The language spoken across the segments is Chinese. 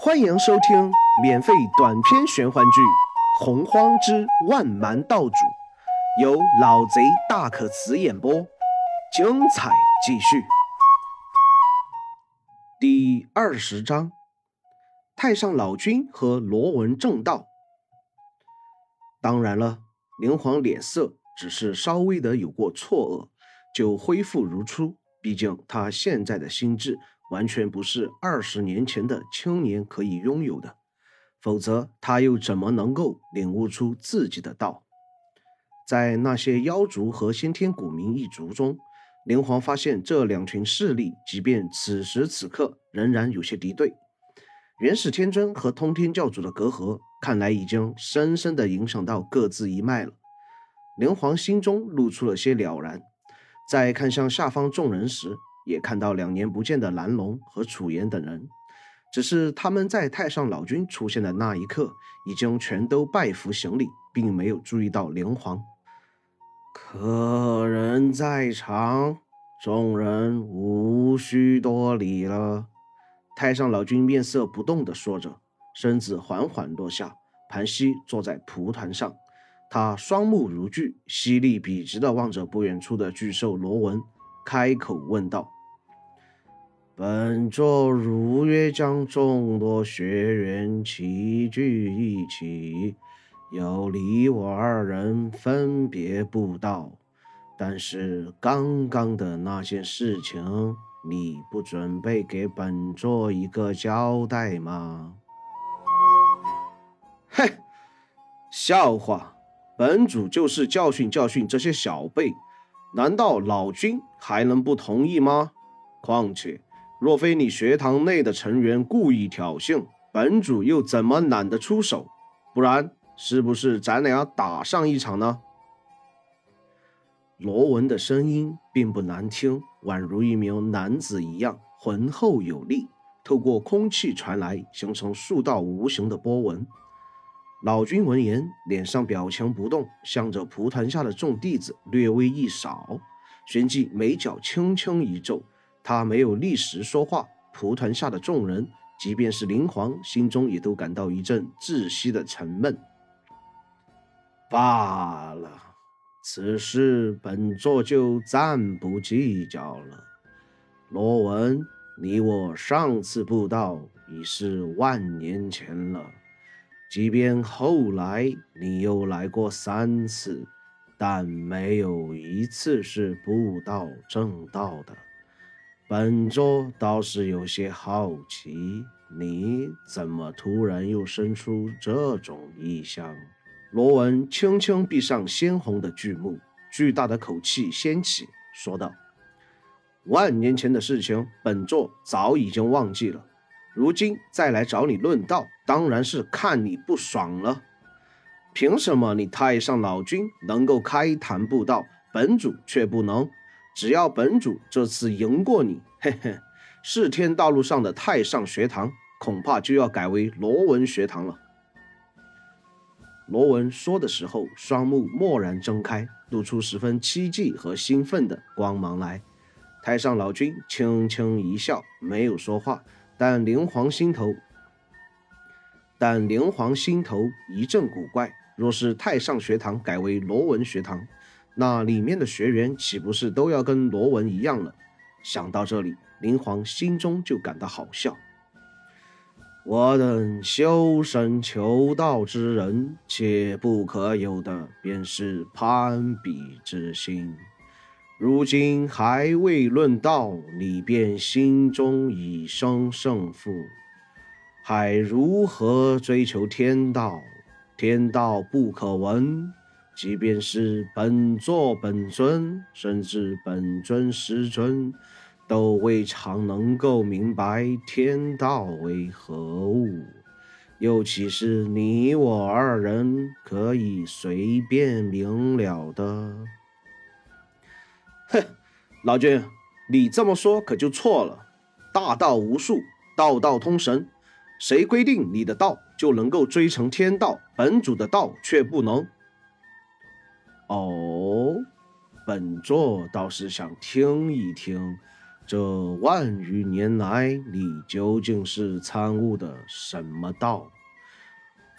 欢迎收听免费短篇玄幻剧《洪荒之万蛮道主》，由老贼大可辞演播，精彩继续。第二十章，太上老君和罗文正道。当然了，灵皇脸色只是稍微的有过错愕，就恢复如初。毕竟他现在的心智。完全不是二十年前的青年可以拥有的，否则他又怎么能够领悟出自己的道？在那些妖族和先天古民一族中，灵皇发现这两群势力，即便此时此刻仍然有些敌对。元始天尊和通天教主的隔阂，看来已经深深的影响到各自一脉了。灵皇心中露出了些了然，在看向下方众人时。也看到两年不见的蓝龙和楚言等人，只是他们在太上老君出现的那一刻，已经全都拜服行礼，并没有注意到灵皇。客人在场，众人无需多礼了。太上老君面色不动地说着，身子缓缓落下，盘膝坐在蒲团上。他双目如炬，犀利笔直地望着不远处的巨兽罗文，开口问道。本座如约将众多学员齐聚一起，由你我二人分别布道。但是刚刚的那件事情，你不准备给本座一个交代吗？嘿，笑话！本主就是教训教训这些小辈，难道老君还能不同意吗？况且。若非你学堂内的成员故意挑衅，本主又怎么懒得出手？不然，是不是咱俩打上一场呢？罗文的声音并不难听，宛如一名男子一样浑厚有力，透过空气传来，形成数道无形的波纹。老君闻言，脸上表情不动，向着蒲团下的众弟子略微一扫，旋即眉角轻轻一皱。他没有立时说话，蒲团下的众人，即便是灵皇，心中也都感到一阵窒息的沉闷。罢了，此事本座就暂不计较了。罗文，你我上次布道已是万年前了，即便后来你又来过三次，但没有一次是布道正道的。本座倒是有些好奇，你怎么突然又生出这种意向？罗文轻轻闭上鲜红的巨目，巨大的口气掀起，说道：“万年前的事情，本座早已经忘记了。如今再来找你论道，当然是看你不爽了。凭什么你太上老君能够开坛布道，本主却不能？”只要本主这次赢过你，嘿嘿，世天道路上的太上学堂恐怕就要改为罗文学堂了。罗文说的时候，双目蓦然睁开，露出十分期冀和兴奋的光芒来。太上老君轻轻一笑，没有说话，但灵皇心头，但灵皇心头一阵古怪。若是太上学堂改为罗文学堂，那里面的学员岂不是都要跟罗文一样了？想到这里，灵皇心中就感到好笑。我等修身求道之人，切不可有的便是攀比之心。如今还未论道，你便心中已生胜负，还如何追求天道？天道不可闻。即便是本座本尊，甚至本尊师尊，都未尝能够明白天道为何物，又岂是你我二人可以随便明了的？哼，老君，你这么说可就错了。大道无数，道道通神，谁规定你的道就能够追成天道，本主的道却不能？哦，本座倒是想听一听，这万余年来，你究竟是参悟的什么道？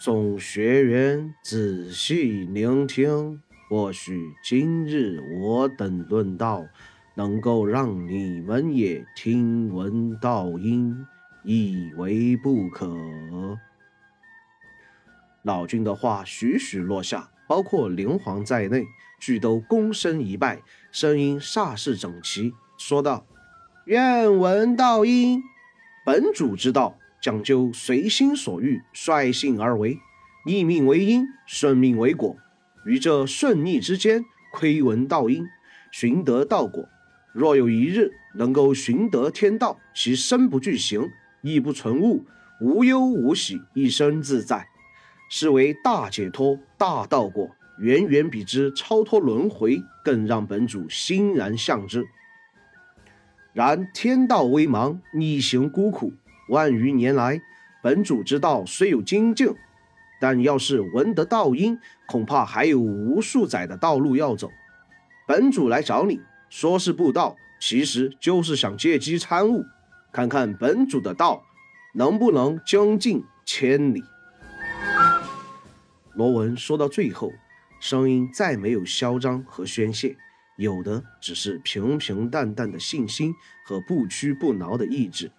众学员仔细聆听，或许今日我等论道，能够让你们也听闻道音，亦为不可。老君的话徐徐落下，包括灵皇在内，俱都躬身一拜，声音煞是整齐，说道。愿闻道音。本主之道讲究随心所欲，率性而为，逆命为因，顺命为果。于这顺逆之间，窥闻道音，寻得道果。若有一日能够寻得天道，其身不具形，亦不存物，无忧无喜，一生自在，是为大解脱、大道果，远远比之超脱轮回更让本主欣然向之。然天道微茫，逆行孤苦。万余年来，本主之道虽有精进，但要是闻得道音，恐怕还有无数载的道路要走。本主来找你，说是布道，其实就是想借机参悟，看看本主的道能不能将近千里。罗文说到最后，声音再没有嚣张和宣泄。有的只是平平淡淡的信心和不屈不挠的意志。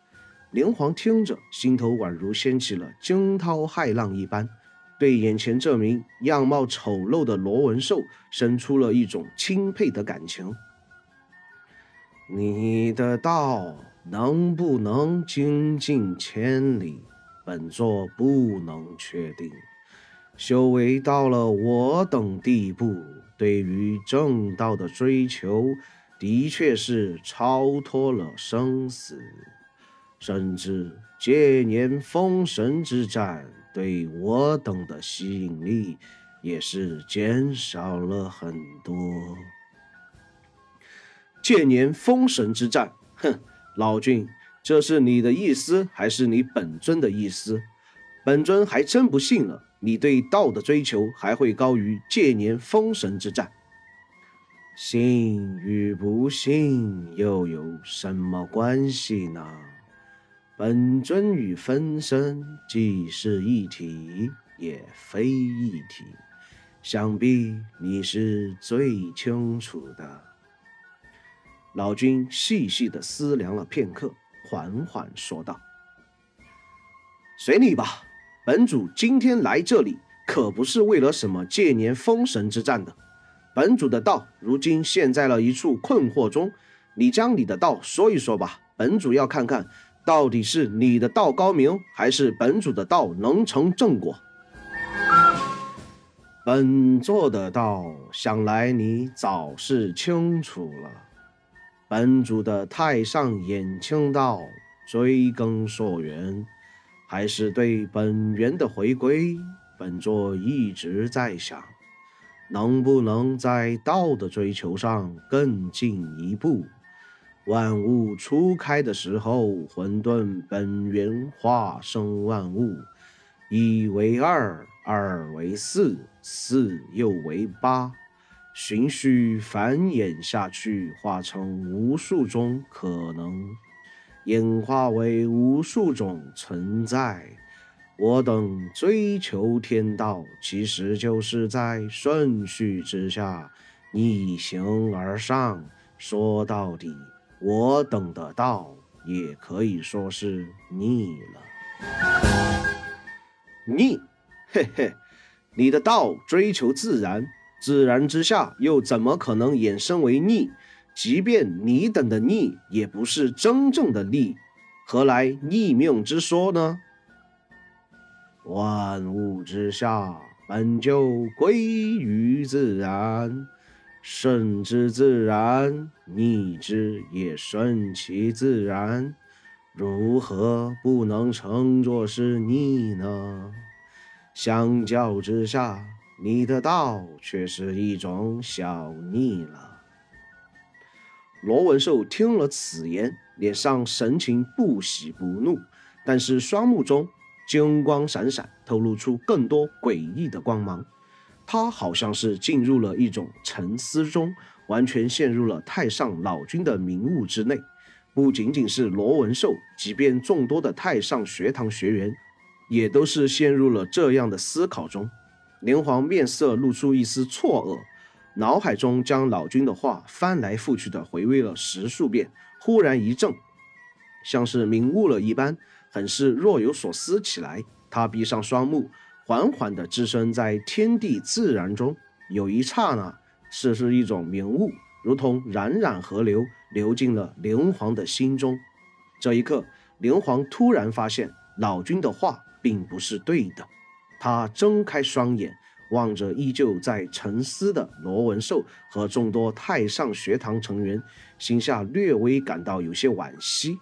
灵皇听着，心头宛如掀起了惊涛骇浪一般，对眼前这名样貌丑陋的罗文兽生出了一种钦佩的感情。你的道能不能精进千里，本座不能确定。修为到了我等地步。对于正道的追求，的确是超脱了生死，甚至借年封神之战对我等的吸引力也是减少了很多。借年封神之战，哼，老君，这是你的意思，还是你本尊的意思？本尊还真不信了。你对道的追求还会高于借年封神之战？信与不信又有什么关系呢？本尊与分身既是一体，也非一体，想必你是最清楚的。老君细细的思量了片刻，缓缓说道：“随你吧。”本主今天来这里，可不是为了什么借年封神之战的。本主的道如今陷在了一处困惑中，你将你的道说一说吧。本主要看看到底是你的道高明，还是本主的道能成正果。本座的道，想来你早是清楚了。本主的太上衍清道，追根溯源。还是对本源的回归，本座一直在想，能不能在道的追求上更进一步。万物初开的时候，混沌本源化生万物，一为二，二为四，四又为八，循序繁衍下去，化成无数种可能。演化为无数种存在，我等追求天道，其实就是在顺序之下逆行而上。说到底，我等的道也可以说是逆了。逆，嘿嘿，你的道追求自然，自然之下又怎么可能衍生为逆？即便你等的逆也不是真正的逆，何来逆命之说呢？万物之下本就归于自然，顺之自然，逆之也顺其自然，如何不能称作是逆呢？相较之下，你的道却是一种小逆了。罗文寿听了此言，脸上神情不喜不怒，但是双目中金光闪闪，透露出更多诡异的光芒。他好像是进入了一种沉思中，完全陷入了太上老君的明悟之内，不仅仅是罗文寿，即便众多的太上学堂学员，也都是陷入了这样的思考中。连皇面色露出一丝错愕，脑海中将老君的话翻来覆去的回味了十数遍，忽然一怔，像是明悟了一般，很是若有所思起来。他闭上双目，缓缓地置身在天地自然中，有一刹那，似是一种明悟，如同冉冉河流流进了灵皇的心中。这一刻，灵皇突然发现老君的话并不是对的。他睁开双眼，望着依旧在沉思的罗文寿和众多太上学堂成员，心下略微感到有些惋惜。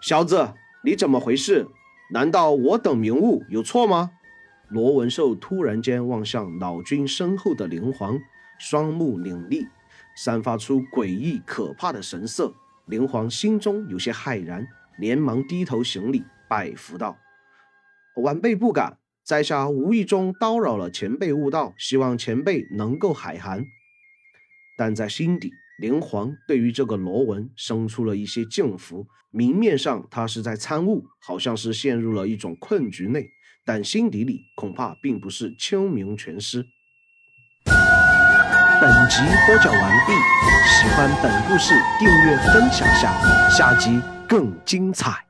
小子，你怎么回事？难道我等明悟有错吗？罗文寿突然间望向老君身后的灵皇，双目凌厉，散发出诡异可怕的神色。灵皇心中有些骇然，连忙低头行礼，拜服道：“晚辈不敢，在下无意中叨扰了前辈悟道，希望前辈能够海涵。”但在心底。连皇对于这个罗文生出了一些敬服，明面上他是在参悟，好像是陷入了一种困局内，但心底里恐怕并不是清明全失。本集播讲完毕，喜欢本故事，订阅分享下，下集更精彩。